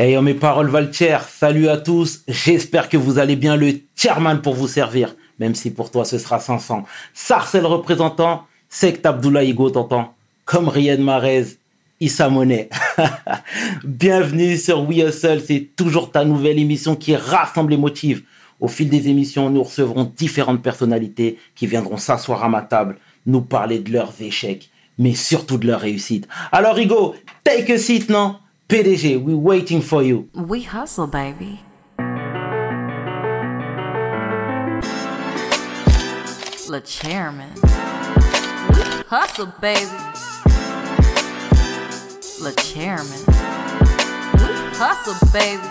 Ayant mes paroles Valtier, salut à tous, j'espère que vous allez bien le chairman pour vous servir, même si pour toi ce sera 500. Sarcel représentant, Sect Abdullah Igo t'entends, comme Riyad Marez, Issa Monet. Bienvenue sur We Hustle, c'est toujours ta nouvelle émission qui rassemble les motifs. Au fil des émissions, nous recevrons différentes personnalités qui viendront s'asseoir à ma table, nous parler de leurs échecs, mais surtout de leurs réussites. Alors Igo, take a seat, non? PDG, we waiting for you. We hustle, baby. Le chairman. We hustle, baby. Le chairman. We hustle, baby.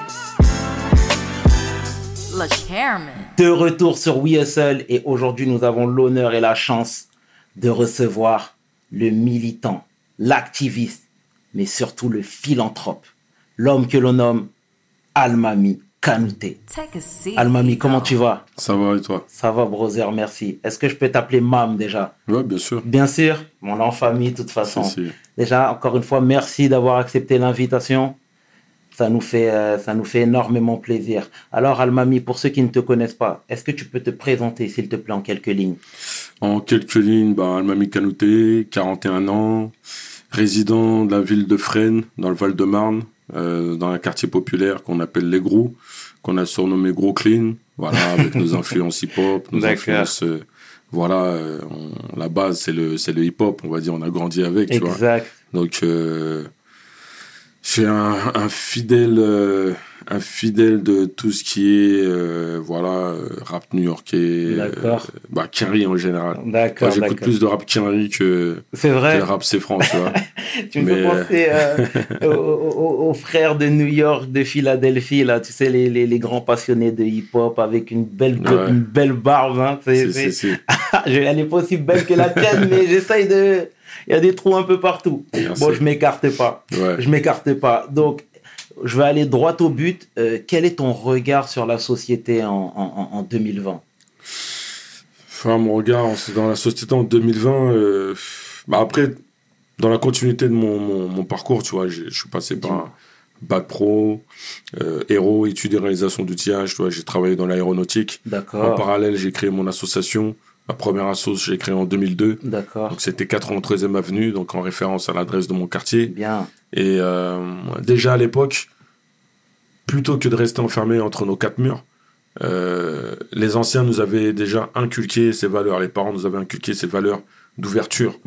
Le chairman. De retour sur We Hustle et aujourd'hui nous avons l'honneur et la chance de recevoir le militant, l'activiste, mais surtout le philanthrope, l'homme que l'on nomme Almami Kanouté. Take a seat. Almami, comment tu vas? Ça va et toi? Ça va, brother, merci. Est-ce que je peux t'appeler Mam déjà? Ouais, bien sûr. Bien sûr, mon en famille, de toute façon. Si, si. Déjà, encore une fois, merci d'avoir accepté l'invitation. Ça nous fait, euh, ça nous fait énormément plaisir. Alors, Almami, pour ceux qui ne te connaissent pas, est-ce que tu peux te présenter, s'il te plaît, en quelques lignes? En quelques lignes, bah, Almami Kanouté, 41 ans, résident de la ville de Fresnes, dans le Val-de-Marne, euh, dans un quartier populaire qu'on appelle Les Gros, qu'on a surnommé Gros Clean, voilà, avec nos influences hip-hop, nos influences, euh, voilà, euh, on- la base c'est le, c'est le hip-hop, on va dire, on a grandi avec, tu vois. Exact. Donc, euh, suis un, un fidèle, euh, un fidèle de tout ce qui est, euh, voilà, euh, rap new-yorkais, euh, bah, Kerry en général. D'accord, j'écoute plus de rap Kerry que, C'est que le rap c'est France, tu vois. Tu me fais Mais- penser euh, aux, frères de New York, de Philadelphie, là, tu sais, les, les, les grands passionnés de hip-hop avec une belle, Ouais. une belle barbe. Hein, c'est- C'est- c'est- c'est- c'est- Je- Elle est pas aussi belle que la tienne, mais j'essaye de. Il y a des trous un peu partout. Merci. Bon, je m'écarte pas. Ouais. Je m'écarte pas. Donc, je vais aller droit au but. Euh, quel est ton regard sur la société en, en, en- en 2020 Enfin, mon regard dans la société en 2020, euh, bah après, dans la continuité de mon, mon, mon parcours, tu vois, j'ai- je suis passé par un bac pro, euh, héros, études et réalisation d'outillage, tu vois, j'ai travaillé dans l'aéronautique. En parallèle, j'ai créé mon association. Ma première asso, j'ai créé en 2002. D'accord. Donc c'était 93e avenue, donc en référence à l'adresse de mon quartier. Bien. Et euh, déjà à l'époque, plutôt que de rester enfermés entre nos quatre murs, euh, les anciens nous avaient déjà inculqué ces valeurs. Les parents nous avaient inculqué ces valeurs d'ouverture,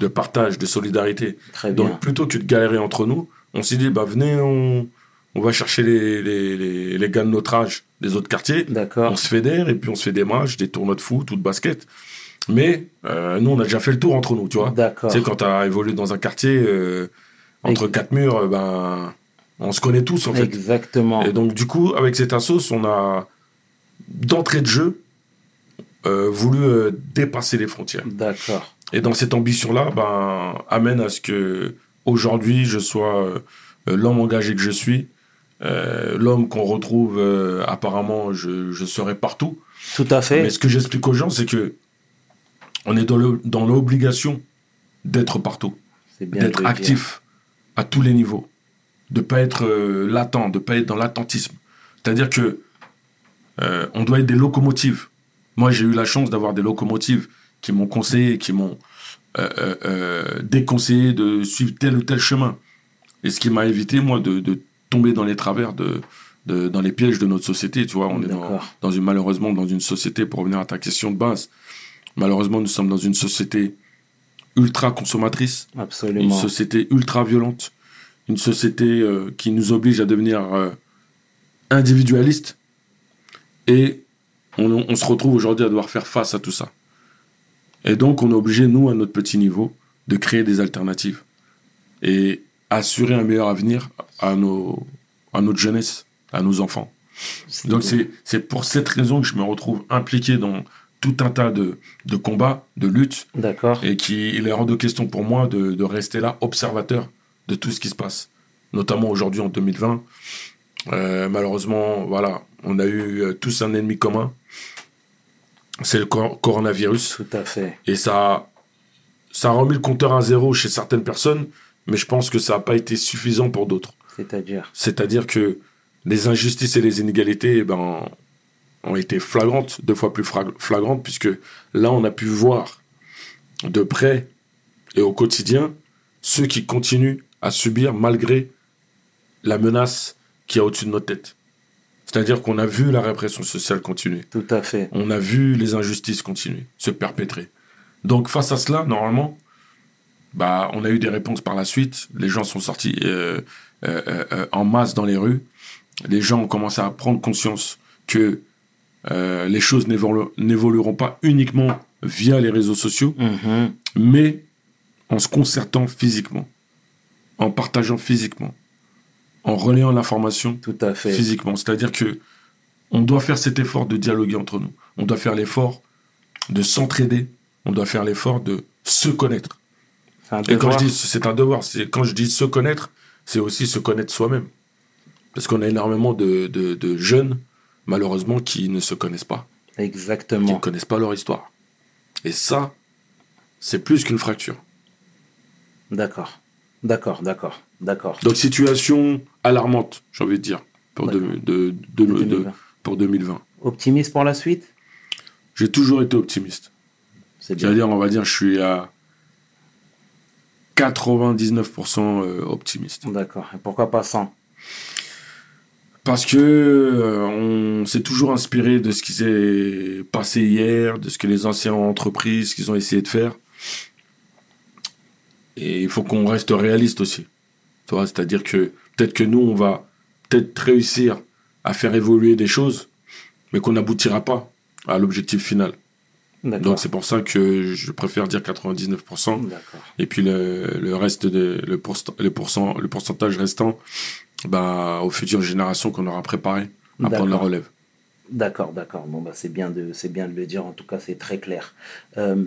de partage, de solidarité. Très bien. Donc plutôt que de galérer entre nous, on s'est dit, bah venez, on, on va chercher les, les, les, les gars de notre âge des autres quartiers. On se fédère et puis on se fait des matchs, des tournois de foot ou de basket. Mais euh, nous, on a déjà fait le tour entre nous, tu vois. Sais, quand tu as évolué dans un quartier, euh, entre quatre murs, euh, ben, on se connaît tous, en fait. Exactement. Et donc, du coup, avec cette assos, on a, d'entrée de jeu, euh, voulu euh, dépasser les frontières. D'accord. Et dans cette ambition-là, ben, amène à ce que aujourd'hui je sois euh, l'homme engagé que je suis, l'homme qu'on retrouve apparemment, je, je serai partout. Tout à fait. Mais ce que j'explique aux gens, c'est que on est dans l'obligation d'être partout, d'être actif à tous les niveaux, de pas être euh, latent, de pas être dans l'attentisme. C'est-à-dire que euh, on doit être des locomotives. Moi, j'ai eu la chance d'avoir des locomotives qui m'ont conseillé, qui m'ont euh, déconseillé de suivre tel ou tel chemin. Et ce qui m'a évité, moi, de, de tomber dans les travers, de, de- dans les pièges de notre société. Tu vois, on est dans, dans une, malheureusement dans une société, pour revenir à ta question de base, malheureusement, nous sommes dans une société ultra consommatrice, une société ultra violente, une société euh, qui nous oblige à devenir euh, individualiste. Et on, on se retrouve aujourd'hui à devoir faire face à tout ça. Et donc, on est obligé, nous, à notre petit niveau, de créer des alternatives et assurer un meilleur avenir à, nos, à notre jeunesse, à nos enfants. Donc, c'est pour cette raison que je me retrouve impliqué dans tout un tas de, de combats, de luttes, D'accord. et qu'il est hors de question pour moi de, de rester là, observateur de tout ce qui se passe, notamment aujourd'hui en 2020. Euh, malheureusement, voilà, on a eu euh, tous un ennemi commun, c'est le cor- coronavirus, Tout à fait. et ça, ça a remis le compteur à zéro chez certaines personnes, mais je pense que ça n'a pas été suffisant pour d'autres. C'est-à-dire? C'est-à-dire que les injustices et les inégalités eh ben, ont été flagrantes, deux fois plus flagrantes, puisque là, on a pu voir de près et au quotidien ceux qui continuent à subir malgré la menace qui est au-dessus de notre tête. C'est-à-dire qu'on a vu la répression sociale continuer. Tout à fait. On a vu les injustices continuer, se perpétrer. Donc face à cela, normalement, bah, on a eu des réponses par la suite. Les gens sont sortis euh, euh, euh, en masse dans les rues. Les gens ont commencé à prendre conscience que euh, les choses n'évolu- n'évolueront pas uniquement via les réseaux sociaux, Mhm. mais en se concertant physiquement, en partageant physiquement, en relayant l'information physiquement. C'est-à-dire que on doit faire cet effort de dialoguer entre nous. On doit faire l'effort de s'entraider. On doit faire l'effort de se connaître. Et quand je dis c'est un devoir, c'est quand je dis se connaître, c'est aussi se connaître soi-même. Parce qu'on a énormément de, de- de jeunes, malheureusement, qui ne se connaissent pas, qui ne Exactement. connaissent pas leur histoire. Et ça, c'est plus qu'une fracture. D'accord. D'accord, d'accord, d'accord. Donc situation alarmante, j'ai envie de dire, pour, de- D'accord. de- de- de- 2020. pour 2020. Optimiste pour la suite? J'ai toujours été optimiste. C'est bien. C'est-à-dire, on va dire, je suis à 99% euh, optimiste. D'accord. Et pourquoi pas 100 Parce que euh, on s'est toujours inspiré de ce qui s'est passé hier, de ce que les anciens ont entrepris, ce qu'ils ont essayé de faire. Et il faut qu'on reste réaliste aussi. C'est-à-dire que peut-être que nous, on va peut-être réussir à faire évoluer des choses, mais qu'on n'aboutira pas à l'objectif final. Donc c'est pour ça que je préfère dire 99%. D'accord. Et puis le, le reste de le, pourcent- le, pourcent- le pourcentage restant bah, aux futures générations qu'on aura préparées à prendre la relève. D'accord, d'accord. Bon, bah, c'est bien, de, bien de le dire. En tout cas, c'est très clair. Euh,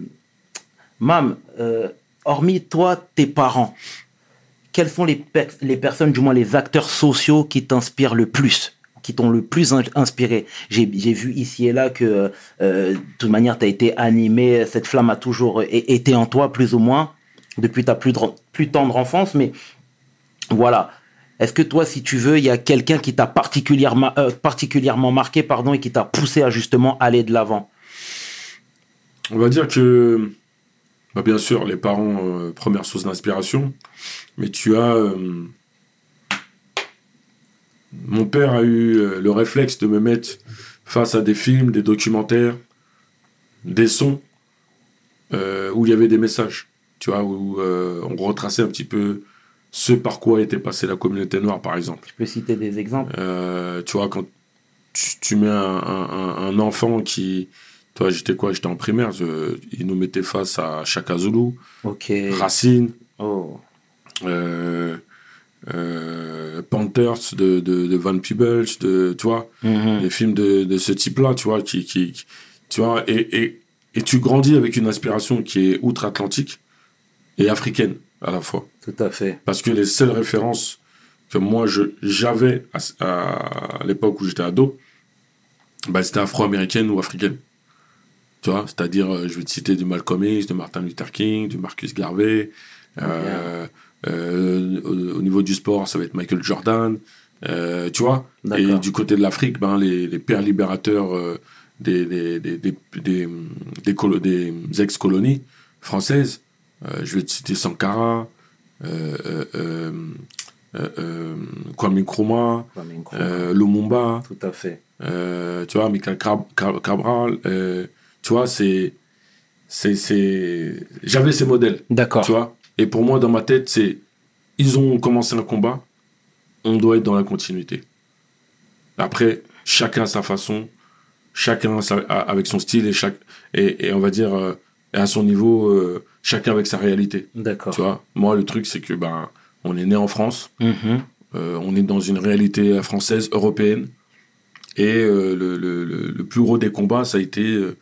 Mam, euh, hormis toi, tes parents, quelles sont les, per- les personnes, du moins les acteurs sociaux qui t'inspirent le plus qui t'ont le plus in- inspiré? J'ai vu ici et là que, euh, de toute manière, tu as été animé, cette flamme a toujours été en toi, plus ou moins, depuis ta plus, plus tendre enfance, mais voilà. Est-ce que toi, si tu veux, il y a quelqu'un qui t'a particulièrement, euh, particulièrement marqué pardon, et qui t'a poussé à justement aller de l'avant? On va dire que, bah, bien sûr, les parents, euh, première source d'inspiration, mais tu as... euh, mon père a eu le réflexe de me mettre face à des films, des documentaires, des sons, où il y avait des messages, tu vois, où on retraçait un petit peu ce par quoi était passée la communauté noire, par exemple. Je peux citer des exemples Euh, tu vois, quand tu, tu mets un, un- un- un enfant qui. Toi, j'étais quoi? J'étais en primaire. je- il nous mettait face à Chaka Zulu. Racine, Oh. euh, euh, Panthers de, de, de Van Peebles, de, tu vois, Mhm. des films de, de ce type-là, tu vois, qui, qui, qui- tu vois, et, et, et tu grandis avec une inspiration qui est outre-Atlantique et africaine à la fois. Tout à fait. Parce que les seules références que moi je j'avais à, à l'époque où j'étais ado, bah, c'était afro-américaine ou africaine. Tu vois, c'est-à-dire, euh, je vais te citer du Malcolm X, de Martin Luther King, du Marcus Garvey. euh, euh, au, au niveau du sport, ça va être Michael Jordan. euh, tu vois Et du côté de l'Afrique, ben, les, les pères libérateurs des, des, des, des, des, des colo- des ex-colonies françaises, je vais te citer Sankara, euh, euh, euh, euh, euh, Kwame Nkrumah, euh, Lumumba, Tout à fait. euh, tu vois, Michael Cabral, euh, tu vois, c'est, j'avais ces modèles, D'accord. tu vois, et pour moi, dans ma tête, c'est, ils ont commencé un combat, on doit être dans la continuité. Après, chacun à sa façon, chacun sa- a- avec son style et chaque, et, et on va dire, euh, à son niveau, euh, chacun avec sa réalité. D'accord. Tu vois, moi, le truc, c'est que, ben, on est né en France, Mhm. euh, on est dans une réalité française, européenne. Et euh, le, le- le- le plus gros des combats, ça a été euh,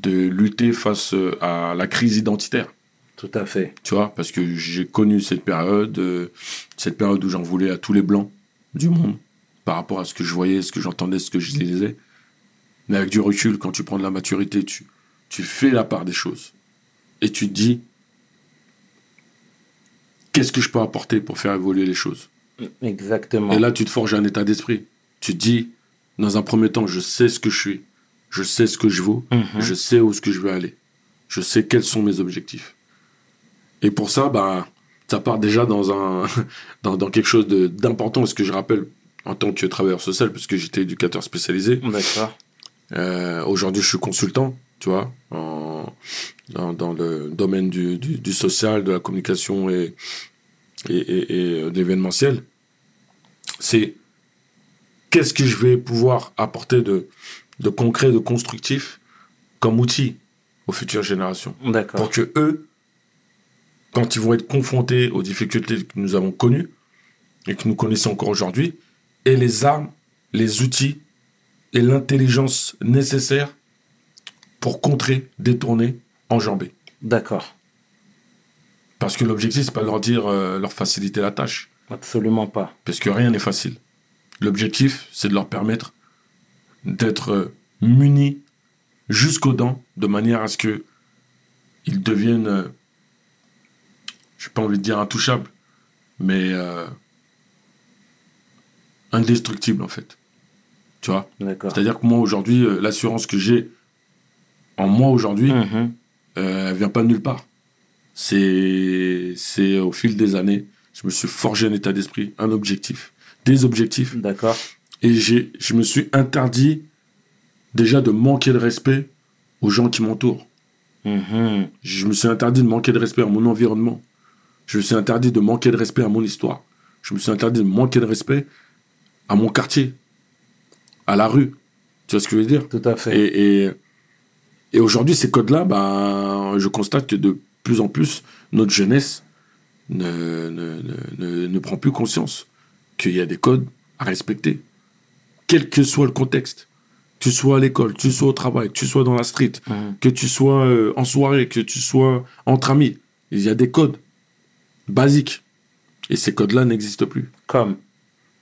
de lutter face euh, à la crise identitaire. Tout à fait. Tu vois, parce que j'ai connu cette période, euh, cette période où j'en voulais à tous les blancs du monde, par rapport à ce que je voyais, ce que j'entendais, ce que je lisais. Mais avec du recul, quand tu prends de la maturité, tu, tu fais la part des choses. Et tu te dis, qu'est-ce que je peux apporter pour faire évoluer les choses? Exactement. Et là, tu te forges un état d'esprit. Tu te dis, dans un premier temps, je sais ce que je suis, je sais ce que je vaux, Mhm. je sais où ce que je veux aller, je sais quels sont mes objectifs. Et pour ça, bah, ça part déjà dans un, dans, dans quelque chose de- d'important. Ce que je rappelle en tant que travailleur social, puisque j'étais éducateur spécialisé. D'accord. Euh, Aujourd'hui, je suis consultant, tu vois, en, dans, dans le domaine du, du, du social, de la communication et, et, et, et de l'événementiel. C'est qu'est-ce que je vais pouvoir apporter de, de concret, de constructif comme outil aux futures générations pour que eux, quand ils vont être confrontés aux difficultés que nous avons connues et que nous connaissons encore aujourd'hui, aient les armes, les outils et l'intelligence nécessaires pour contrer, détourner, enjamber. D'accord. Parce que l'objectif, c'est pas de leur dire, euh, leur faciliter la tâche, Absolument pas. parce que rien n'est facile. L'objectif, c'est de leur permettre d'être euh, munis jusqu'aux dents, de manière à ce que ils deviennent, euh, j'ai pas envie de dire intouchables, mais euh, indestructibles en fait. Tu vois? D'accord. C'est-à-dire que moi aujourd'hui, l'assurance que j'ai en moi aujourd'hui, Mhm. Euh, elle vient pas de nulle part. C'est, c'est au fil des années, je me suis forgé un état d'esprit, un objectif, des objectifs, D'accord. et j'ai, je me suis interdit déjà de manquer de respect aux gens qui m'entourent. Mhm. Je me suis interdit de manquer de respect à mon environnement. Je me suis interdit de manquer de respect à mon histoire. Je me suis interdit de manquer de respect à mon quartier, à la rue. Tu vois ce que je veux dire? Tout à fait. et, et, et aujourd'hui, ces codes-là, ben, je constate que de plus en plus, notre jeunesse ne, ne, ne, ne, prend plus conscience qu'il y a des codes à respecter, quel que soit le contexte. Que tu sois à l'école, que tu sois au travail, que tu sois dans la street, que tu sois euh, en soirée, que tu sois entre amis. Il y a des codes basiques. Et ces codes-là n'existent plus. Comme,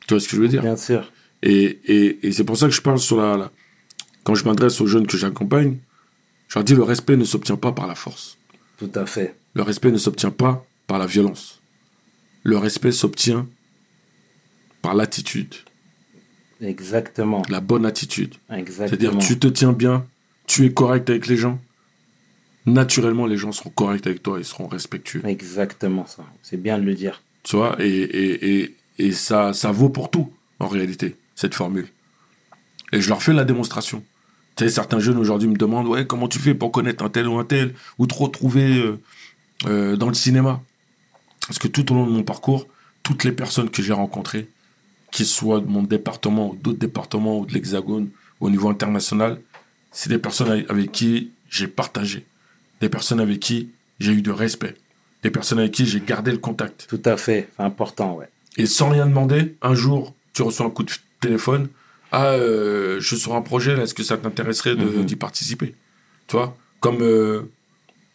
Tu vois ce que je veux dire? Bien sûr. et, et, et c'est pour ça que je parle sur la, la- Quand je m'adresse aux jeunes que j'accompagne, je leur dis le respect ne s'obtient pas par la force. Tout à fait. Le respect ne s'obtient pas par la violence. Le respect s'obtient par l'attitude, Exactement. la bonne attitude. C'est-à-dire Exactement. tu te tiens bien, tu es correct avec les gens. Naturellement, les gens seront corrects avec toi, ils seront respectueux. Exactement ça. C'est bien de le dire. Tu vois, et, et, et, et ça, ça vaut pour tout, en réalité, cette formule. Et je leur fais la démonstration. Tu sais, certains jeunes aujourd'hui me demandent, ouais, comment tu fais pour connaître un tel ou un tel, ou te retrouver euh, euh, dans le cinéma? Parce que tout au long de mon parcours, toutes les personnes que j'ai rencontrées, qu'ils soient de mon département ou d'autres départements ou de l'Hexagone, au niveau international, c'est des personnes avec- qui j'ai partagé, des personnes avec qui j'ai eu de respect, des personnes avec qui j'ai gardé le contact. Tout à fait. Important, ouais. Et sans rien demander, un jour, tu reçois un coup de téléphone. Ah, euh, je suis sur un projet, est-ce que ça t'intéresserait Mhm. d'y participer? Tu vois Comme euh,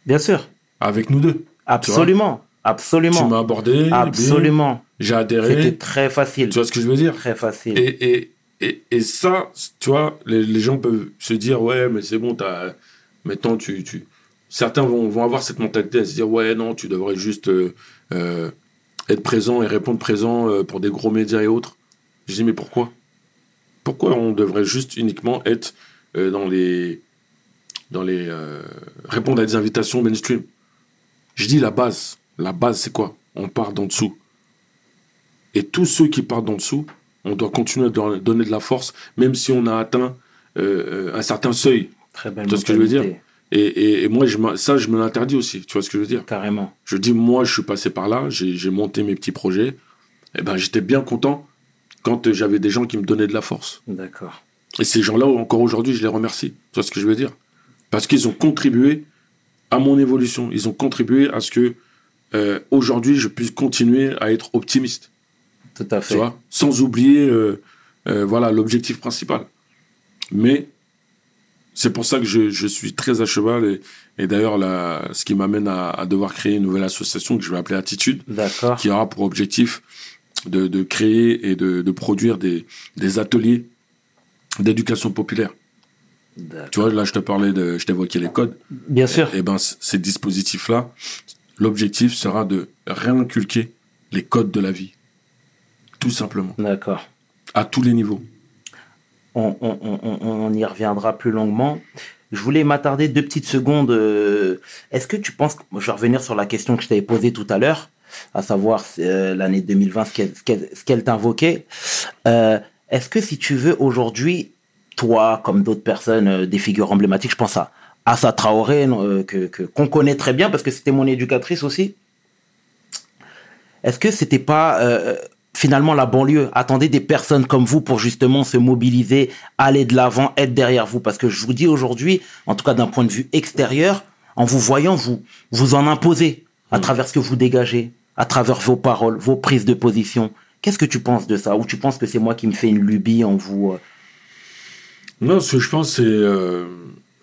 Bien sûr. avec nous deux. Absolument. Tu Absolument. m'as abordé, Absolument. j'ai C'était adhéré. très facile. Tu vois ce que je veux dire? Très facile. et, et, et, et ça, tu vois, les, les gens peuvent se dire, ouais, mais c'est bon, t'as... maintenant, tu, tu... Certains vont, vont avoir cette mentalité à se dire, ouais, non, tu devrais juste euh, être présent et répondre présent pour des gros médias et autres. Je dis, mais pourquoi? Pourquoi on devrait juste uniquement être euh, dans les... Dans les euh, répondre à des invitations mainstream? Je dis la base. La base, c'est quoi? On part d'en dessous. Et tous ceux qui partent d'en dessous, on doit continuer à donner de la force, même si on a atteint euh, un certain seuil. Très belle Tu vois ce que je veux dire? Et, et, et moi, je, ça, je me l'interdis aussi. Tu vois ce que je veux dire? Carrément. Je dis, moi, je suis passé par là, j'ai j'ai monté mes petits projets. Et ben, j'étais bien content quand euh, j'avais des gens qui me donnaient de la force. D'accord. Et ces gens-là, encore aujourd'hui, je les remercie. Tu vois ce que je veux dire? Parce qu'ils ont contribué à mon évolution. Ils ont contribué à ce que euh, aujourd'hui, je puisse continuer à être optimiste Tout à tu fait. vois, sans oublier euh, euh, voilà l'objectif principal. Mais c'est pour ça que je, je suis très à cheval et, et d'ailleurs ce qui m'amène à, à devoir créer une nouvelle association que je vais appeler Attitude, D'accord. qui aura pour objectif de, de créer et de, de produire des, des ateliers d'éducation populaire. Tu vois, là je te parlais de, je t'évoquais les codes. Bien sûr. Et ben c- ces dispositifs-là, l'objectif sera de réinculquer les codes de la vie. Tout simplement. D'accord. À tous les niveaux. On, on- on- on- on y reviendra plus longuement. Je voulais m'attarder deux petites secondes. euh, Est-ce que tu penses, je vais revenir sur la question que je t'avais posée tout à l'heure, à savoir euh, l'année 2020, ce qu'elle ce qu'elle t'invoquait. Euh, Est-ce que si tu veux aujourd'hui, toi, comme d'autres personnes, euh, des figures emblématiques, je pense à Assa Traoré, euh, que qu'on connaît très bien parce que c'était mon éducatrice aussi. Est-ce que c'était pas finalement la banlieue? Attendait des personnes comme vous pour justement se mobiliser, aller de l'avant, être derrière vous Parce que je vous dis aujourd'hui, en tout cas d'un point de vue extérieur, en vous voyant, vous vous en imposez à travers ce que vous dégagez, à travers vos paroles, vos prises de position. Qu'est-ce que tu penses de ça? Ou tu penses que c'est moi qui me fais une lubie en vous euh, Non, ce que je pense, c'est. euh,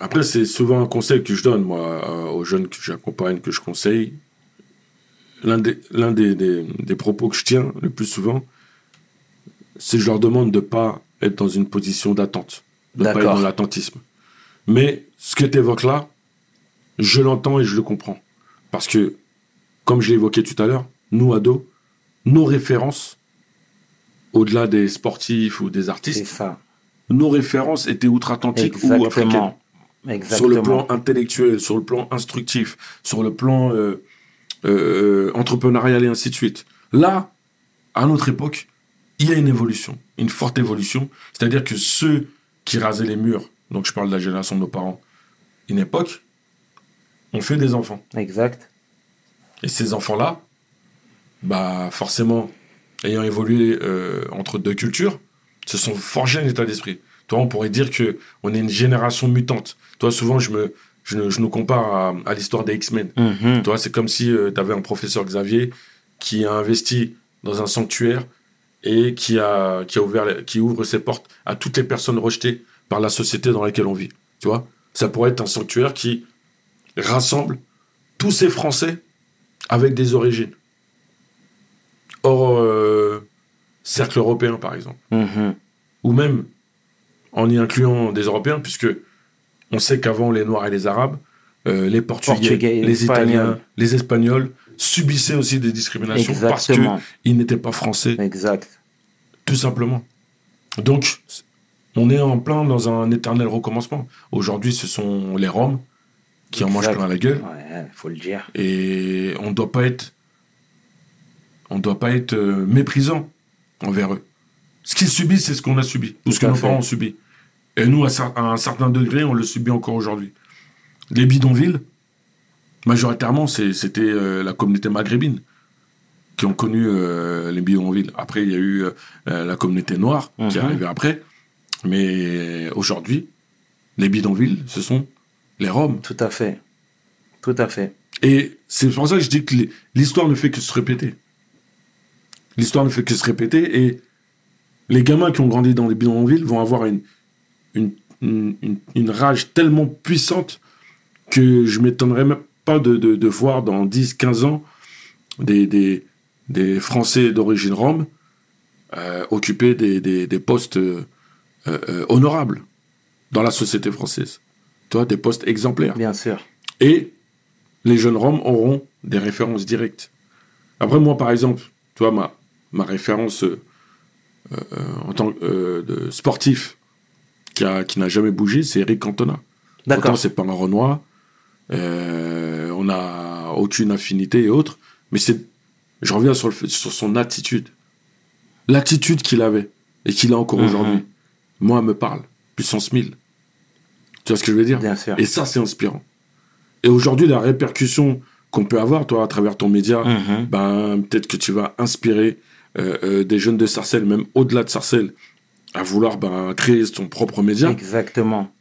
Après, c'est souvent un conseil que je donne, moi, euh, aux jeunes que j'accompagne, que je conseille. L'un des, l'un des, des, des propos que je tiens le plus souvent, c'est que je leur demande de ne pas être dans une position d'attente, de ne pas être dans l'attentisme. Mais ce que tu évoques là, je l'entends et je le comprends. Parce que, comme je l'ai évoqué tout à l'heure, nous, ados, nos références, au-delà des sportifs ou des artistes, ça. nos références étaient outre-Atlantiques ou africaines. Exactement. Sur le plan intellectuel, sur le plan instructif, sur le plan euh, euh, entrepreneurial et ainsi de suite. Là, à notre époque, il y a une évolution, une forte évolution. C'est-à-dire que ceux qui rasaient les murs, donc je parle de la génération de nos parents, une époque, ont fait des enfants. Exact. Et ces enfants-là, bah forcément, ayant évolué euh, entre deux cultures, se sont forgés un état d'esprit. Toi, on pourrait dire que on est une génération mutante. Toi, souvent, je me, je, je nous compare à, à l'histoire des X-Men. Mhm. Toi, c'est comme si tu avais un professeur Xavier qui a investi dans un sanctuaire et qui a, qui a ouvert, qui ouvre ses portes à toutes les personnes rejetées par la société dans laquelle on vit. Tu vois, ça pourrait être un sanctuaire qui rassemble tous ces Français avec des origines. Hors euh, cercle européen, par exemple. Mhm. Ou même en y incluant des Européens, puisque on sait qu'avant les Noirs et les Arabes, euh, les Portugais, Portugais, les Espagnols. Italiens, les Espagnols subissaient aussi des discriminations parce Exactement. qu'ils n'étaient pas français, Exact. tout simplement. Donc, on est en plein dans un éternel recommencement. Aujourd'hui, ce sont les Roms qui en mangent Exact. plein la gueule. Ouais, faut le dire. Et on ne doit pas être, on doit pas être euh, méprisant envers eux. Ce qu'ils subissent, c'est ce qu'on a subi, ou ce Tout que nos parents ont subi. Et nous, à, un certain degré, on le subit encore aujourd'hui. Les bidonvilles, majoritairement, c'était euh, la communauté maghrébine qui ont connu euh, les bidonvilles. Après, il y a eu euh, la communauté noire qui est Mhm. arrivée après. Mais aujourd'hui, les bidonvilles, ce sont les Roms. Tout à fait. Tout à fait. Et c'est pour ça que je dis que l'histoire ne fait que se répéter. L'histoire ne fait que se répéter et les gamins qui ont grandi dans les bidonvilles vont avoir une, une, une, une- une rage tellement puissante que je m'étonnerais même pas de, de, de voir dans 10, 15 ans des, des, des Français d'origine rome euh, occuper des, des, des postes euh, euh, honorables dans la société française. Tu vois, des postes exemplaires. Bien sûr. Et les jeunes Roms auront des références directes. Après, moi, par exemple, tu vois, ma, ma référence euh, euh, en tant que euh, de sportif qui, a- qui n'a jamais bougé, c'est Eric Cantona. Pourtant, D'accord. c'est pas un Renoir. On n'a aucune affinité et autres. Mais c'est, je reviens sur, le fait- sur son attitude. L'attitude qu'il avait et qu'il a encore Mhm. aujourd'hui, moi, elle me parle. Puissance 1000. Tu vois ce que je veux dire Bien sûr. et ça, c'est inspirant. Et aujourd'hui, la répercussion qu'on peut avoir, toi, à travers ton média, Mhm. ben, peut-être que tu vas inspirer euh, euh, des jeunes de Sarcelles, même au-delà de Sarcelles, à vouloir ben, créer son propre média. Exactement.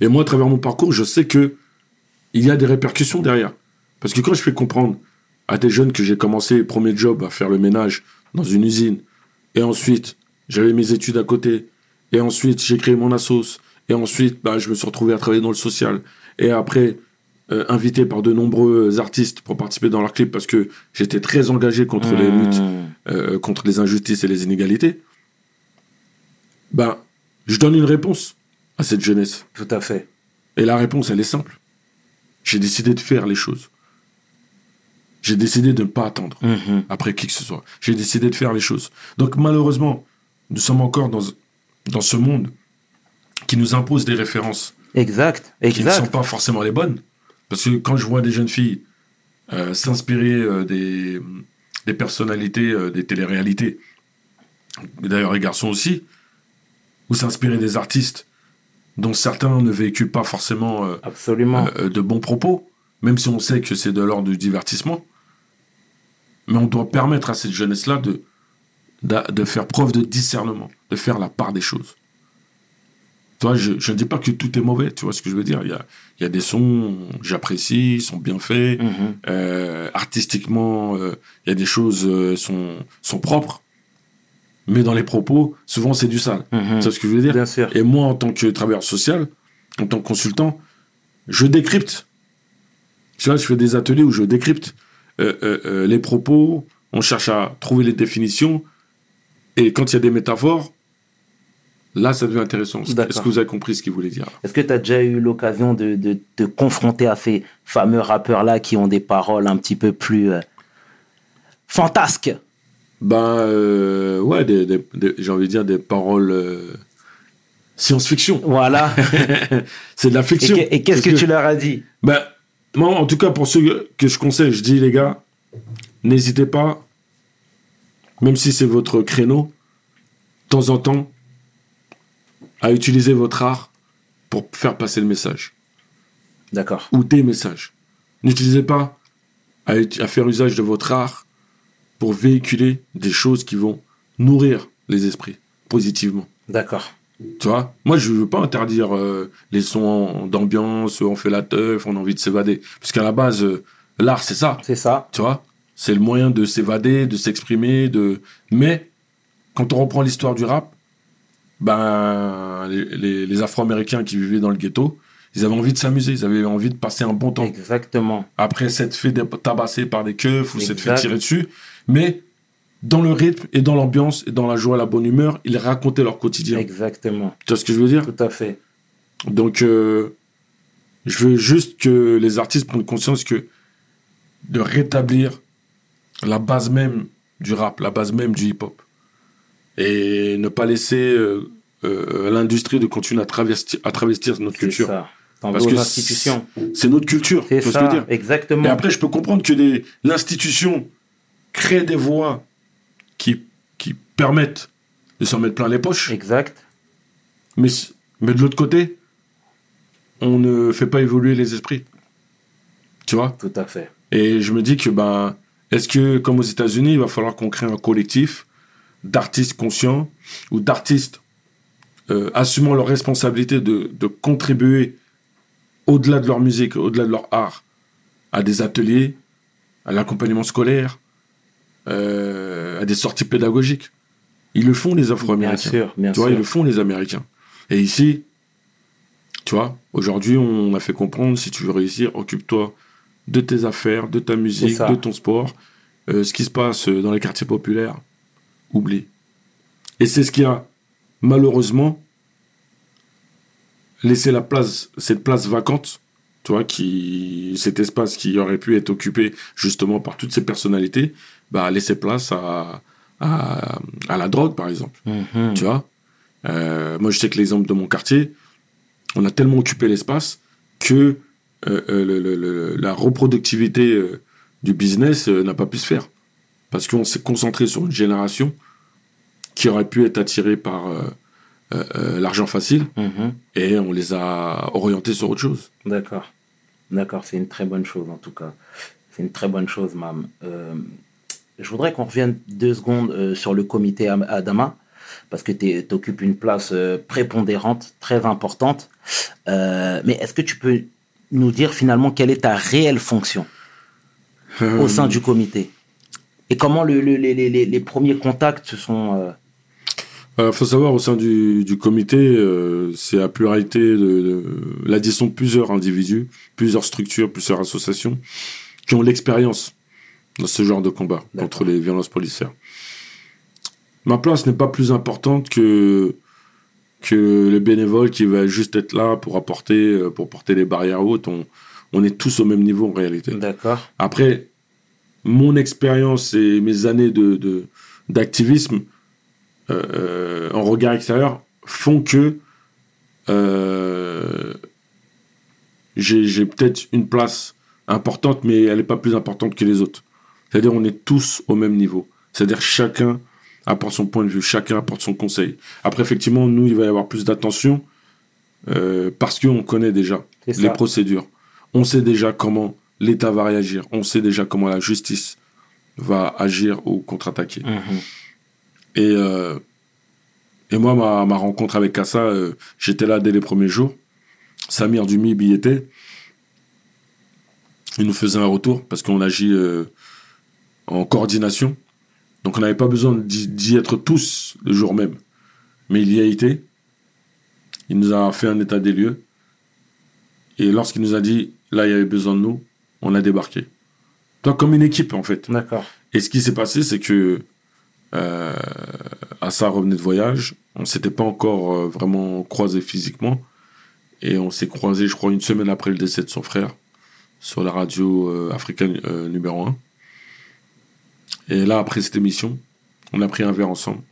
Et moi, à travers mon parcours, je sais que il y a des répercussions derrière. Parce que quand je fais comprendre à des jeunes que j'ai commencé, premier job, à faire le ménage dans une usine, et ensuite, j'avais mes études à côté, et ensuite, j'ai créé mon assos, et ensuite, bah, je me suis retrouvé à travailler dans le social, et après, euh, invité par de nombreux artistes pour participer dans leurs clips parce que j'étais très engagé contre les luttes Mhm. euh, contre les injustices et les inégalités, ben, je donne une réponse à cette jeunesse. Tout à fait. Et la réponse, elle est simple. J'ai décidé de faire les choses. J'ai décidé de ne pas attendre Mhm. après qui que ce soit. J'ai décidé de faire les choses. Donc malheureusement, nous sommes encore dans, dans ce monde qui nous impose des références Exact, qui ne sont pas forcément les bonnes. Parce que quand je vois des jeunes filles euh, s'inspirer euh, des, des personnalités euh, des téléréalités, et d'ailleurs les garçons aussi, ou s'inspirer des artistes dont certains ne véhiculent pas forcément Absolument. de bons propos, même si on sait que c'est de l'ordre du divertissement. Mais on doit permettre à cette jeunesse-là de faire preuve de discernement, de faire la part des choses. Tu vois, je, je ne dis pas que tout est mauvais, tu vois ce que je veux dire. Il y a, il y a des sons, j'apprécie, ils sont bien faits. Mhm. Euh, artistiquement, euh, il y a des choses euh, sont, sont propres. Mais dans les propos, souvent c'est du sale. Mhm. Tu vois ce que je veux dire? Bien sûr. et moi, en tant que travailleur social, en tant que consultant, je décrypte. Tu vois, je fais des ateliers où je décrypte euh, les propos, on cherche à trouver les définitions, et quand il y a des métaphores, là, ça devient intéressant. Est-ce que vous avez compris ce qu'il voulait dire Est-ce que tu as déjà eu l'occasion de, de te confronter à ces fameux rappeurs-là qui ont des paroles un petit peu plus euh, fantasques? Ben, euh, ouais, des- des- des- j'ai envie de dire des paroles euh, science-fiction. Voilà. C'est de la fiction. que- et qu'est-ce que, Parce tu leur as dit? Ben, moi, en tout cas, pour ceux que je conseille, je dis, les gars, n'hésitez pas, même si c'est votre créneau, de temps en temps, à utiliser votre art pour faire passer le message, D'accord. ou des messages. N'utilisez pas à, faire usage de votre art pour véhiculer des choses qui vont nourrir les esprits positivement. D'accord. Tu vois? Moi, je veux pas interdire euh, les sons d'ambiance, on fait la teuf, on a envie de s'évader. Parce qu'à la base, euh, l'art, c'est ça. C'est ça. Tu vois? C'est le moyen de s'évader, de s'exprimer, de... Mais, quand on reprend l'histoire du rap, ben, les, les- les Afro-Américains qui vivaient dans le ghetto, ils avaient envie de s'amuser, ils avaient envie de passer un bon temps. Exactement. Après s'être fait tabasser par des keufs ou s'être fait tirer dessus. Mais, dans le rythme et dans l'ambiance et dans la joie, la bonne humeur, ils racontaient leur quotidien. Exactement. Tu vois ce que je veux dire? Tout à fait. Donc, euh, je veux juste que les artistes prennent conscience que de rétablir la base même du rap, la base même du hip-hop, et ne pas laisser euh, euh, l'industrie de continuer à travestir, à travestir notre culture. ça. Dans Parce que institutions. C'est notre culture. Ça. dire Exactement. Et après, je peux comprendre que l'institution crée des voies qui, qui permettent de s'en mettre plein les poches. Exact. Mais, mais de l'autre côté, on ne fait pas évoluer les esprits. Tu vois? Tout à fait. Et je me dis que, ben, est-ce que, comme aux États-Unis, il va falloir qu'on crée un collectif d'artistes conscients ou d'artistes euh, assumant leur responsabilité de, de contribuer au-delà de leur musique, au-delà de leur art, à des ateliers, à l'accompagnement scolaire, euh, à des sorties pédagogiques. Ils le font, les Bien Afro-Américains. sûr. Bien Tu vois, sûr. ils le font, les Américains. Et ici, tu vois, aujourd'hui, on a fait comprendre, si tu veux réussir, occupe-toi de tes affaires, de ta musique, de ton sport. Euh, ce qui se passe dans les quartiers populaires, oublie. Et c'est ce qui a, malheureusement, laissé la place, cette place vacante, tu vois, qui, cet espace qui aurait pu être occupé justement par toutes ces personnalités, bah, a laissé place à, à, à la drogue, par exemple. Mhm. Tu vois? Euh, Moi, je sais que l'exemple de mon quartier, on a tellement occupé l'espace que euh, euh, le- le- le- la reproductivité euh, du business n'a pas pu se faire. Parce qu'on s'est concentré sur une génération qui aurait pu être attirée par euh, euh, euh, l'argent facile Mhm. et on les a orientés sur autre chose. D'accord. D'accord, c'est une très bonne chose en tout cas. C'est une très bonne chose, Mam. Euh, je voudrais qu'on revienne deux secondes sur le comité Am- Adama, parce que tu occupes une place euh, prépondérante, très importante. Euh, mais est-ce que tu peux nous dire finalement quelle est ta réelle fonction au sein du comité? Et comment le- le- les, les- les- les premiers contacts se sont... euh, Il faut savoir, au sein du, du comité, euh, c'est la pluralité de, de l'addition de plusieurs individus, plusieurs structures, plusieurs associations qui ont l'expérience dans ce genre de combat contre les violences policières. Ma place n'est pas plus importante que que le bénévole qui va juste être là pour apporter, euh, pour porter les barrières hautes. On, on est tous au même niveau en réalité. D'accord Après, mon expérience et mes années de, d'activisme euh, euh, en regard extérieur font que euh, j'ai, peut-être une place importante, mais elle n'est pas plus importante que les autres. C'est-à-dire on est tous au même niveau. C'est-à-dire chacun apporte son point de vue, chacun apporte son conseil. Après, effectivement, nous, il va y avoir plus d'attention euh, parce qu'on connaît déjà les procédures. On sait déjà comment l'État va réagir. On sait déjà comment la justice va agir ou contre-attaquer. Mhm. Et, euh, et moi, ma, ma rencontre avec Kassa, euh, j'étais là dès les premiers jours. Samir Dumi y était. Il nous faisait un retour parce qu'on agit euh, en coordination. Donc on n'avait pas besoin d'y d'y être tous le jour même. Mais il y a été. Il nous a fait un état des lieux. Et lorsqu'il nous a dit, là, il y avait besoin de nous, on a débarqué. Toi, comme une équipe, en fait. D'accord. Et ce qui s'est passé, c'est que euh, Assa revenait de voyage. On s'était pas encore euh, vraiment croisé physiquement. Et on s'est croisé, je crois, une semaine après le décès de son frère, sur la radio euh, africaine euh, numéro 1. Et là, après cette émission, on a pris un verre ensemble.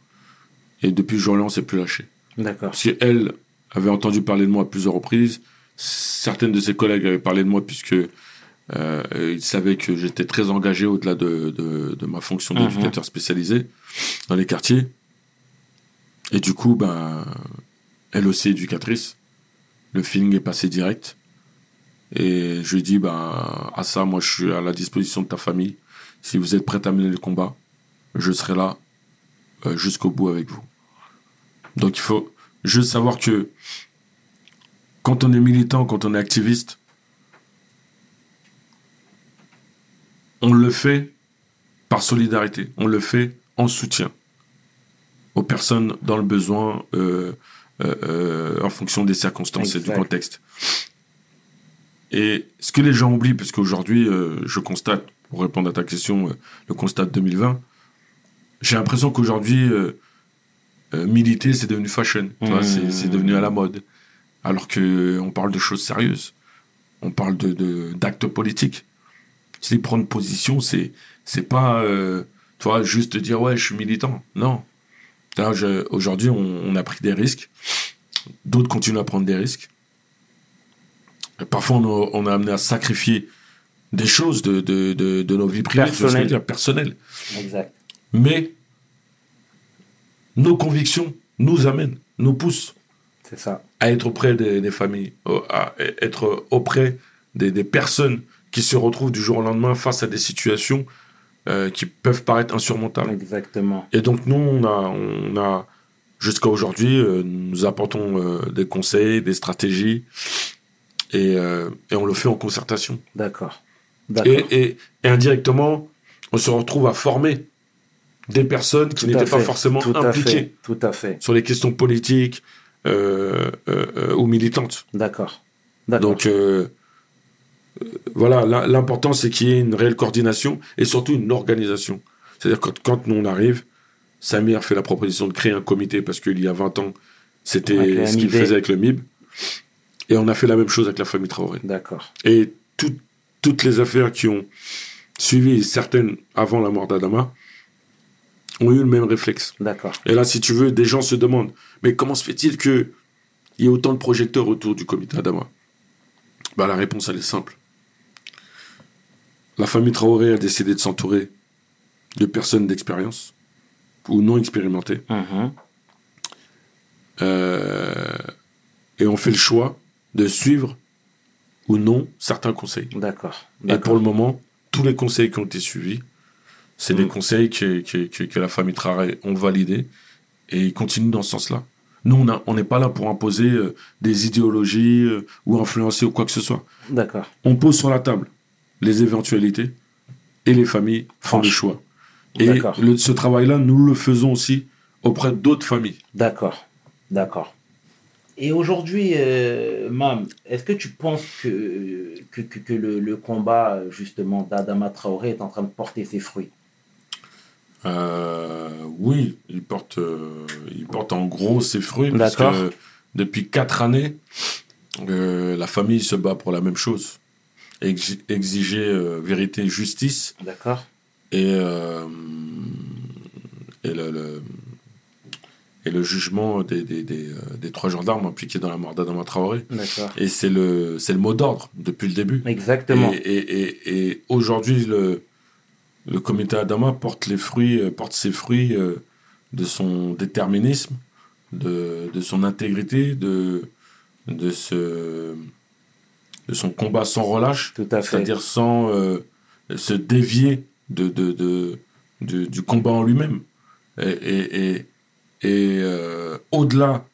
Et depuis ce jour-là, on s'est plus lâché. D'accord. Parce qu'elle avait entendu parler de moi à plusieurs reprises. Certaines de ses collègues avaient parlé de moi puisque euh, ils savaient que j'étais très engagé au-delà de, de, de ma fonction Mhm. d'éducateur spécialisé dans les quartiers. Et du coup, ben, elle aussi éducatrice. Le feeling est passé direct. Et je lui ai dit, ben, à ça, moi, je suis à la disposition de ta famille. Si vous êtes prête à mener le combat, je serai là euh, jusqu'au bout avec vous. Donc il faut juste savoir que quand on est militant, quand on est activiste, on le fait par solidarité, on le fait en soutien aux personnes dans le besoin euh, euh, euh, en fonction des circonstances et du contexte. Et ce que les gens oublient, parce qu'aujourd'hui, je constate, pour répondre à ta question, le constat de 2020, j'ai l'impression qu'aujourd'hui, militer, c'est devenu fashion. Mmh. c'est- c'est devenu à la mode. Alors que on parle de choses sérieuses. On parle de de- d'actes politiques. C'est prendre position, c'est c'est pas euh, tu vois, juste dire ouais, je suis militant. Non. Aujourd'hui, on, on a pris des risques. D'autres continuent à prendre des risques. Et parfois, on a, on a amené à sacrifier des choses de, de, de, de nos vies privées, veux dire, personnelles. Exact. Mais nos convictions nous amènent, nous poussent ça. à être auprès des, des familles, à être auprès des, des personnes qui se retrouvent du jour au lendemain face à des situations euh, qui peuvent paraître insurmontables. Exactement. Et donc nous, on a, on a jusqu'à aujourd'hui, euh, nous apportons euh, des conseils, des stratégies, et, et on le fait en concertation. D'accord. Et, et, et indirectement, on se retrouve à former des personnes qui n'étaient pas forcément Tout impliquées. Tout à fait. sur les questions politiques ou militantes. D'accord. Donc voilà, l'im- l'important c'est qu'il y ait une réelle coordination et surtout une organisation. C'est-à-dire que quand nous on arrive, Samir fait la proposition de créer un comité parce qu'il y a 20 ans, c'était ce qu'il faisait avec le MIB. Et on a fait la même chose avec la famille Traoré. D'accord. Et tout- toutes les affaires qui ont suivi, certaines avant la mort d'Adama, ont eu le même réflexe. D'accord. Et là, si tu veux, des gens se demandent, mais comment se fait-il qu'il y ait autant de projecteurs autour du comité Adama? Bah, La réponse, elle est simple. La famille Traoré a décidé de s'entourer de personnes d'expérience ou non expérimentées. Mhm. Euh, et on fait le choix de suivre ou non certains conseils. D'accord. Et pour le moment, tous les conseils qui ont été suivis, c'est des Mm. conseils que, que, que, que la famille Traoré ont validés et ils continuent dans ce sens-là. Nous, on n'est pas là pour imposer euh, des idéologies euh, ou influencer ou quoi que ce soit. D'accord. On pose sur la table les éventualités et les familles font le choix. Et le- ce travail-là, nous le faisons aussi auprès d'autres familles. D'accord. D'accord. Et aujourd'hui, euh, Mam, est-ce que tu penses que, que, que, que le, le combat, justement, d'Adama Traoré est en train de porter ses fruits? Euh, oui, il porte, euh, il porte en gros ses fruits. Parce que depuis quatre années, la famille se bat pour la même chose. Exi- exiger euh, vérité et justice D'accord et, euh, et, le, le- et le jugement des, des, des, euh, des trois gendarmes impliqués dans la mort d'Adama Traoré. Et c'est le, le mot d'ordre depuis le début. Exactement. Et, et, aujourd'hui, le, le comité Adama porte, les fruits, porte ses fruits de son déterminisme, de, de son intégrité, de, de, ce, de son combat sans relâche, c'est-à-dire sans euh, se dévier de, de, de, du, du combat en lui-même. Et, et, et, et, euh, au-delà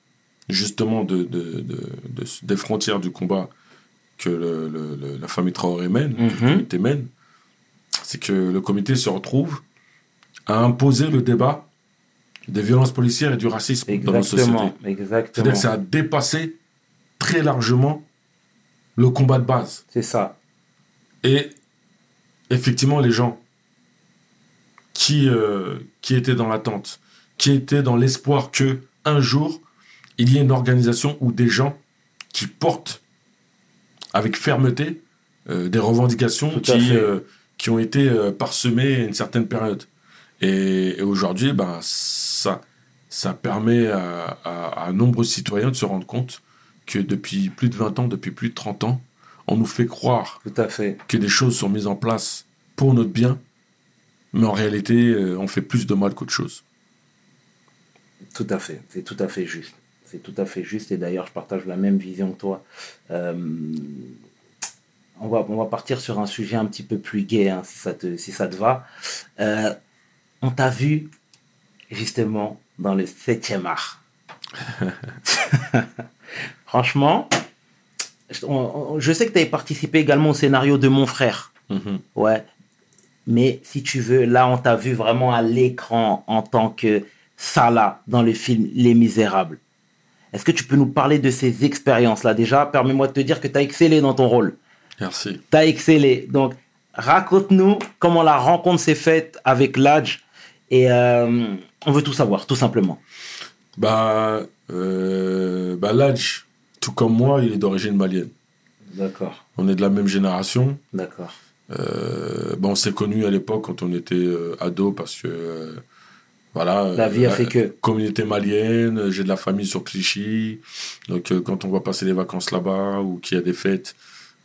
justement de, de, de, de- des frontières du combat que le- le- le- la famille Traoré mène, Mhm. le comité mène, c'est que le comité se retrouve à imposer le débat des violences policières et du racisme dans nos sociétés. Exactement. C'est-à-dire que ça a dépassé très largement le combat de base. C'est ça. Et effectivement, les gens qui, euh, qui étaient dans l'attente, qui étaient dans l'espoir que un jour, il y ait une organisation ou des gens qui portent avec fermeté euh, des revendications qui, euh, qui ont été parsemées à une certaine période. Et, et aujourd'hui, ben, ça, ça permet à, à, à nombreux citoyens de se rendre compte que depuis plus de 20 ans, depuis plus de 30 ans, on nous fait croire Tout à fait. que des choses sont mises en place pour notre bien, mais en réalité, euh, on fait plus de mal qu'autre chose. Tout à fait, c'est tout à fait juste. C'est tout à fait juste et d'ailleurs je partage la même vision que toi. Euh, on, va, on va partir sur un sujet un petit peu plus gai hein, si, ça te, si ça te va. Euh, on t'a vu justement dans le 7e art. Franchement, je, sais que tu avais participé également au scénario de Mon frère. Ouais. Mais si tu veux, là, on t'a vu vraiment à l'écran en tant que Salah dans le film Les Misérables. Est-ce que tu peux nous parler de ces expériences-là? Déjà, permets-moi de te dire que tu as excellé dans ton rôle. Merci. Tu as excellé. Donc, raconte-nous comment la rencontre s'est faite avec l'âge. Et euh, on veut tout savoir, tout simplement. Bah, euh, bah Ladj, tout comme moi, il est d'origine malienne. D'accord, On est de la même génération. d'accord. Euh, bah, on s'est connus à l'époque quand on était euh, ado parce que, euh, voilà. La vie a euh, fait que. Communauté malienne, j'ai de la famille sur Clichy. Donc, euh, quand on va passer les vacances là-bas ou qu'il y a des fêtes,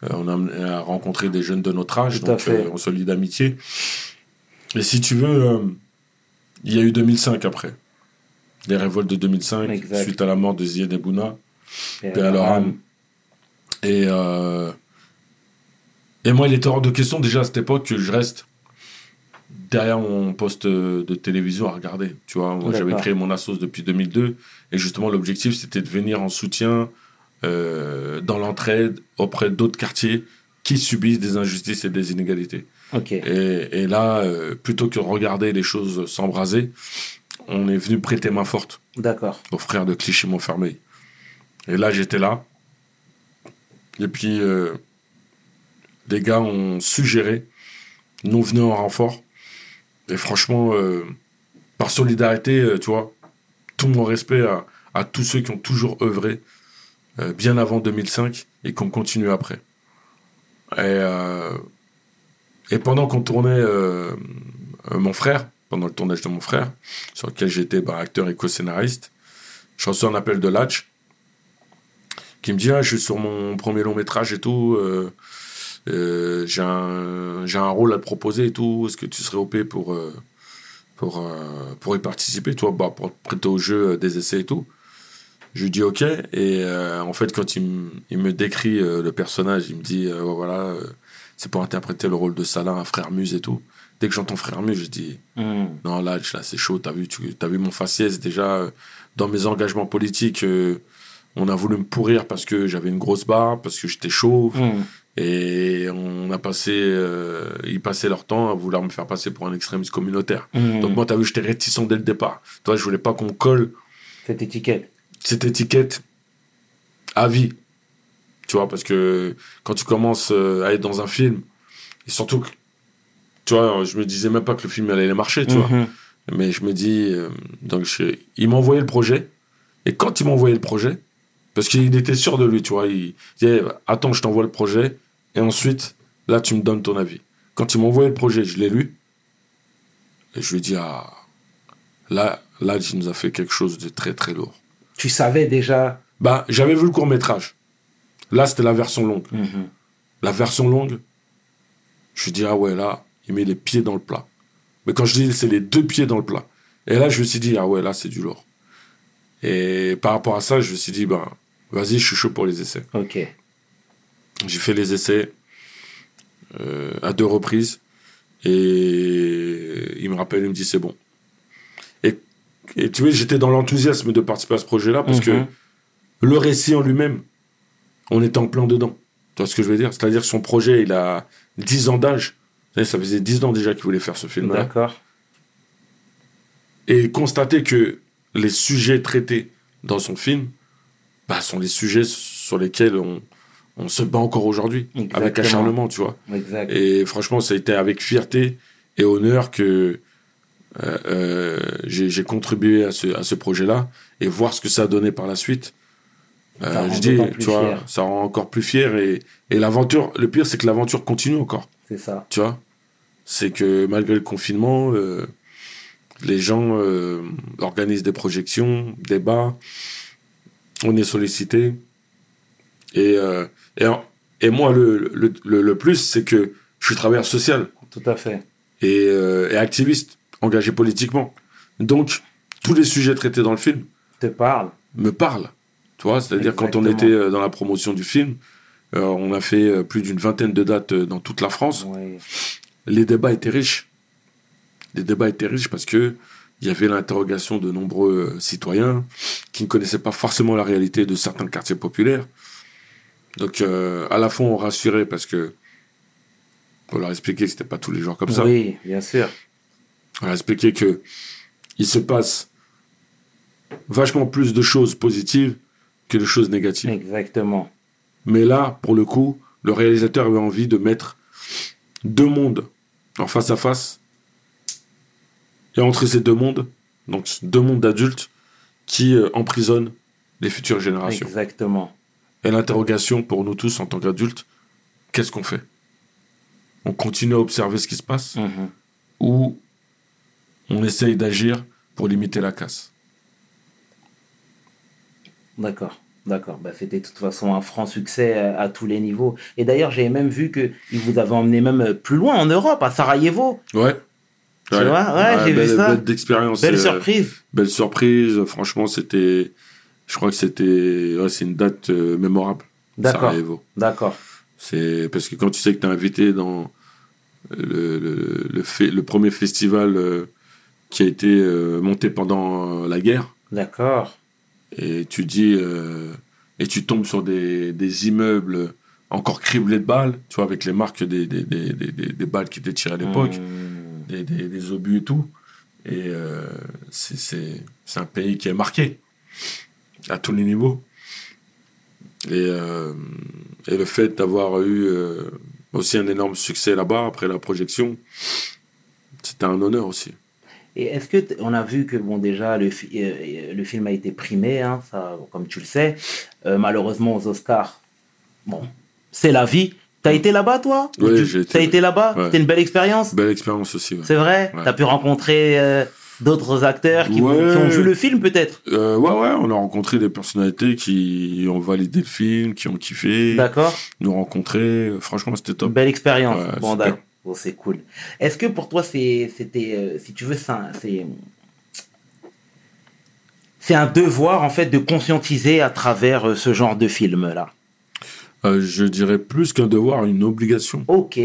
euh, on a rencontrer des jeunes de notre âge. Tout à donc, fait. euh, on se lie d'amitié. Et si tu veux, euh, il y a eu 2005 après. Les révoltes de 2005, Exact. suite à la mort de Zied Ebouna. Et Paix à leur âme. Et, euh, et moi, il était hors de question déjà à cette époque que je reste derrière mon poste de télévision à regarder. Tu vois, j'avais créé mon assos depuis 2002 et justement l'objectif c'était de venir en soutien euh, dans l'entraide auprès d'autres quartiers qui subissent des injustices et des inégalités. Et, et là, euh, plutôt que de regarder les choses s'embraser, on est venu prêter main forte aux frères de Clichy-Montfermeil. Et là, j'étais là. Et puis, euh, les gars ont suggéré, nous venons en renfort. Et franchement, euh, par solidarité, euh, tu vois, tout mon respect à, tous ceux qui ont toujours œuvré bien avant 2005 et qui ont continué après. Et, pendant qu'on tournait mon frère, pendant le tournage de mon frère, sur lequel j'étais bah, acteur et co-scénariste, je reçois un appel de Latch qui me dit ah, je suis sur mon premier long métrage et tout euh, euh, j'ai un j'ai un rôle à te proposer et tout est-ce que tu serais op pour euh, pour pour y participer toi bah, pour te prêter au jeu des essais et tout je lui dis ok et euh, en fait quand il, me- il me décrit euh, le personnage il me dit euh, voilà c'est pour interpréter le rôle de Salah un frère muse et tout dès que j'entends frère muse je dis Hmm, non, là, là c'est chaud. T'as vu, tu as vu mon faciès déjà dans mes engagements politiques. On a voulu me pourrir parce que j'avais une grosse barbe, parce que j'étais chauve. hmm. Et on a passé, euh, ils passaient leur temps à vouloir me faire passer pour un extrémiste communautaire. Hmm. Donc moi, t'as vu, j'étais réticent dès le départ. Toi, je voulais pas qu'on me colle Cette étiquette. cette étiquette à vie. Tu vois, parce que quand tu commences euh, à être dans un film, et surtout que, tu vois, je me disais même pas que le film allait marcher, tu vois. Mhm. Mais je me dis, euh, donc je- il m'a envoyé le projet. Et quand il m'a envoyé le projet, parce qu'il était sûr de lui, tu vois, il disait, attends, je t'envoie le projet. Et ensuite, là, tu me donnes ton avis. Quand il m'a envoyé le projet, je l'ai lu. Et je lui dis, ah, là, là, il nous a fait quelque chose de très, très lourd. Tu savais déjà? Bah, j'avais vu le court métrage. Là, c'était la version longue. Mhm. La version longue, je lui dis, ah ouais, là, il met les pieds dans le plat. Mais quand je dis, c'est les deux pieds dans le plat. Et là, je me suis dit, ah ouais, là, c'est du lourd. Et par rapport à ça, je me suis dit, ben, vas-y, je suis chaud pour les essais. Ok. J'ai fait les essais euh, à deux reprises. Et il me rappelle, il me dit, c'est bon. Et, et tu vois, j'étais dans l'enthousiasme de participer à ce projet-là parce que Mhm. le récit en lui-même, on était en plein dedans. Tu vois ce que je veux dire? C'est-à-dire que son projet, il a 10 ans d'âge. Ça faisait 10 ans déjà qu'il voulait faire ce film-là. D'accord. Et constater que les sujets traités dans son film bah, sont les sujets sur lesquels on, on se bat encore aujourd'hui. Avec acharnement, tu vois. Exact. Et franchement, ça a été avec fierté et honneur que euh, euh, j'ai contribué à ce, à ce projet-là et voir ce que ça a donné par la suite. Euh, je dis, tu vois, fier. ça rend encore plus fier et, et l'aventure, le pire, c'est que l'aventure continue encore, C'est ça. tu vois. C'est que malgré le confinement, les gens organisent des projections, débats, on est sollicité. Et, euh, et, moi, le, le, le, le plus, c'est que je suis travailleur social Tout à fait. et, euh, et activiste, engagé politiquement. Donc, tous les sujets traités dans le film Te parle. me parlent. Tu vois, c'est-à-dire quand on était euh, dans la promotion du film, euh, on a fait plus d'une vingtaine de dates dans toute la France. Oui. Les débats étaient riches. Les débats étaient riches parce que il y avait l'interrogation de nombreux citoyens qui ne connaissaient pas forcément la réalité de certains quartiers populaires. Donc, euh, à la fois, on rassurait parce que on leur expliquait que c'était pas tous les jours comme ça. Oui, bien sûr. On leur expliquait que il se passe vachement plus de choses positives que de choses négatives. Exactement. Mais là, pour le coup, le réalisateur avait envie de mettre deux mondes en face à face. Et entre ces deux mondes, donc deux mondes d'adultes qui euh, emprisonnent les futures générations. Exactement. Et l'interrogation pour nous tous en tant qu'adultes, qu'est-ce qu'on fait? On continue à observer ce qui se passe Mhm. ou on essaye d'agir pour limiter la casse? D'accord. D'accord. Bah, c'était de toute façon un franc succès à, à tous les niveaux. Et d'ailleurs, j'ai même vu que il vous avez emmené même euh, plus loin en Europe, à Sarajevo. Ouais. Tu vois Ouais, j'ai vu belle, ça. Belle d'expérience. Belle euh, surprise. Belle surprise. Franchement, c'était. Je crois que c'était. ouais, c'est une date euh, mémorable. D'accord. D'accord. C'est parce que quand tu sais que tu es invité dans le, le, le, fait- le premier festival euh, qui a été euh, monté pendant la guerre, D'accord. et tu dis. et tu tombes sur des, des immeubles encore criblés de balles, tu vois, avec les marques des, des, des, des, des- des balles qui étaient tirées à l'époque. Mmh. Des, obus et tout. Et euh, c'est- un pays qui est marqué à tous les niveaux. Et, euh, et le fait d'avoir eu euh, aussi un énorme succès là-bas après la projection, c'était un honneur aussi. Et est-ce que on a vu que bon déjà le, euh, le film a été primé, hein, ça, comme tu le sais, malheureusement aux Oscars. Bon, c'est la vie. T'as été là-bas toi Oui, Tu- j'ai été- T'as été là-bas ouais. C'était une belle expérience. Belle expérience aussi. ouais. C'est vrai. Ouais. T'as pu rencontrer euh, d'autres acteurs qui, ont vu le film peut-être. Euh, ouais, ouais, on a rencontré des personnalités qui ont validé le film, qui ont kiffé, D'accord. nous rencontrer. Franchement, c'était top. Belle expérience. Bon, d'accord. Bon, c'est cool. Est-ce que pour toi, c'était, euh, si tu veux, c'est, un- c'est, un devoir en fait de conscientiser à travers euh, ce genre de film-là? Euh, je dirais plus qu'un devoir, une obligation. Ok.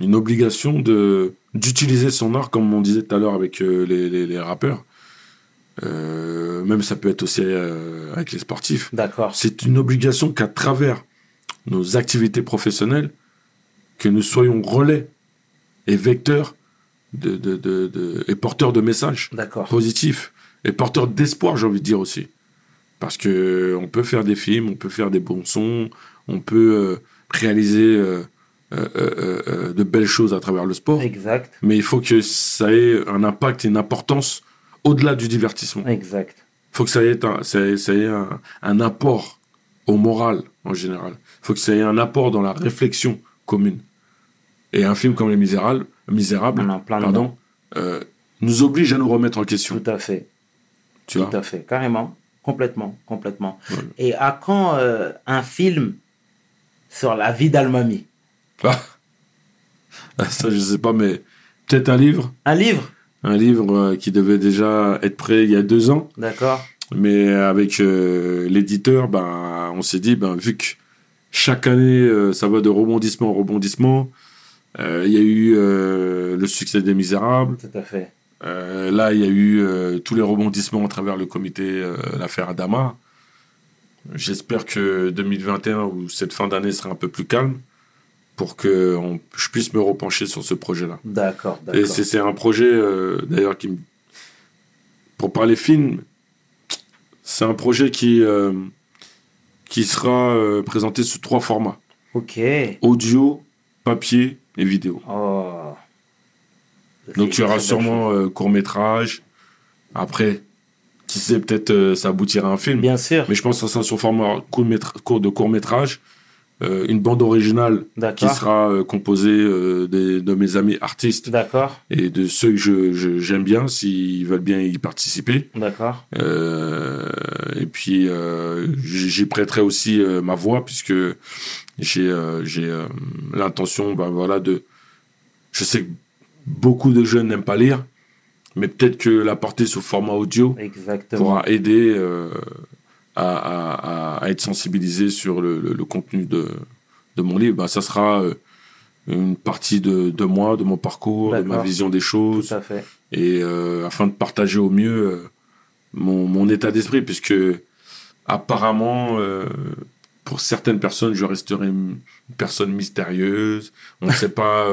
une obligation de d'utiliser son art comme on disait tout à l'heure avec euh, les, les, les rappeurs Euh, même ça peut être aussi avec les sportifs D'accord. c'est une obligation qu'à travers nos activités professionnelles que nous soyons relais et vecteurs de, de, de, de- et porteurs de messages positifs et porteurs d'espoir j'ai envie de dire aussi parce que on peut faire des films on peut faire des bons sons on peut euh, réaliser euh, euh, de belles choses à travers le sport Exact. mais il faut que ça ait un impact et une importance au-delà du divertissement. Exact. Il faut que ça ait, un, ça ait, ça ait un, un apport au moral en général. Il faut que ça ait un apport dans la réflexion commune. Et un film comme Les Misérables, Misérables pardon, euh, nous oblige à nous remettre en question. Tout à fait. Tu Tout vois à fait. Carrément. Complètement. Complètement. Et à quand euh, un film sur la vie d'Almami Ah, ça, je sais pas, mais peut-être un livre. Un livre? Un livre euh, qui devait déjà être prêt il y a deux ans. D'accord. Mais avec euh, l'éditeur, ben, on s'est dit, ben, vu que chaque année, euh, ça va de rebondissement en rebondissement, euh, il y a eu euh, le succès des Misérables. Tout à fait. Euh, là, il y a eu euh, tous les rebondissements à travers le comité, euh, l'affaire Adama. J'espère que 2021 ou cette fin d'année sera un peu plus calme pour que on- je puisse me repencher sur ce projet-là. D'accord. Et D'accord. c'est un projet, euh, d'ailleurs, qui me- Pour parler film, c'est un projet qui, euh, qui sera euh, présenté sous trois formats. Ok. Audio, papier et vidéo. Oh. Donc il y C'est aura une très belle sûrement euh, court-métrage. Après, qui sait, peut-être euh, ça aboutira à un film. Bien sûr. Mais je pense que ça sera sur format court- de court-métrage. Euh, une bande originale qui sera euh, composée euh, des- de mes amis artistes D'accord. et de ceux que je- je- j'aime bien, s'ils veulent bien y participer. D'accord. Et puis, j'y prêterai aussi ma voix, puisque j'ai j'ai l'intention, ben voilà, de. Je sais que beaucoup de jeunes n'aiment pas lire, mais peut-être que la porter sous format audio Exactement. pourra aider euh, à, à- être sensibilisé sur le, le- le contenu de, de mon livre. Ben, ça sera euh, une partie de, de moi, de mon parcours, de ma vision des choses Tout à fait. et euh, afin de partager au mieux mon, mon état d'esprit, puisque apparemment, euh, pour certaines personnes, je resterai une personne mystérieuse, on ne sait pas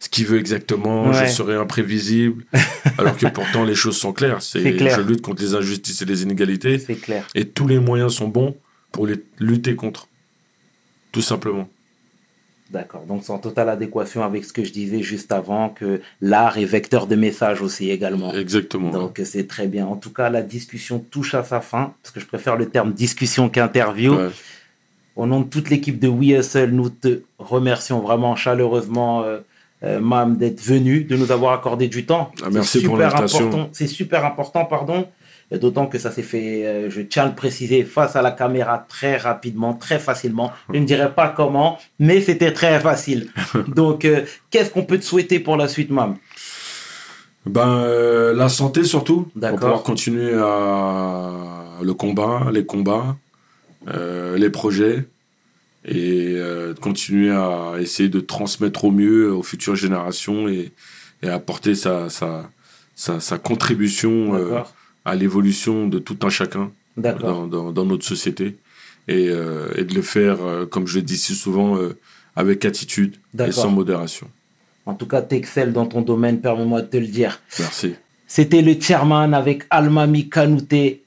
ce qu'il veut exactement, je serai imprévisible, alors que pourtant les choses sont claires. C'est. Je lutte contre les injustices et les inégalités, C'est clair. et tous les moyens sont bons pour les lutter contre, tout simplement. D'accord. Donc c'est en totale adéquation avec ce que je disais juste avant, que l'art est vecteur de messages aussi également. Exactement. Donc c'est très bien. En tout cas, la discussion touche à sa fin, parce que je préfère le terme discussion qu'interview. Ouais. Au nom de toute l'équipe de We Hustle, nous te remercions vraiment chaleureusement, euh, Mam, d'être venu, de nous avoir accordé du temps. Ah, merci C'est pour super l'invitation. important. C'est super important, pardon. D'autant que ça s'est fait, euh, je tiens à le préciser, face à la caméra très rapidement, très facilement. Je ne dirais pas comment, mais c'était très facile. Donc, euh, qu'est-ce qu'on peut te souhaiter pour la suite, Mam? Ben, euh, la santé surtout, pour pouvoir continuer à le combat, les combats, les projets, et euh, de continuer à essayer de transmettre au mieux aux futures générations et, et apporter sa, sa, sa, sa contribution euh, à l'évolution de tout un chacun dans, dans, dans notre société, et, euh, et de le faire, comme je le dis si souvent, avec attitude et sans modération. En tout cas, t'excelles dans ton domaine, permets-moi de te le dire. Merci. C'était le chairman avec Almami Kanouté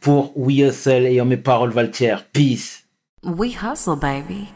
pour We Hustle ayant mes paroles Valtier. Peace. We hustle, baby.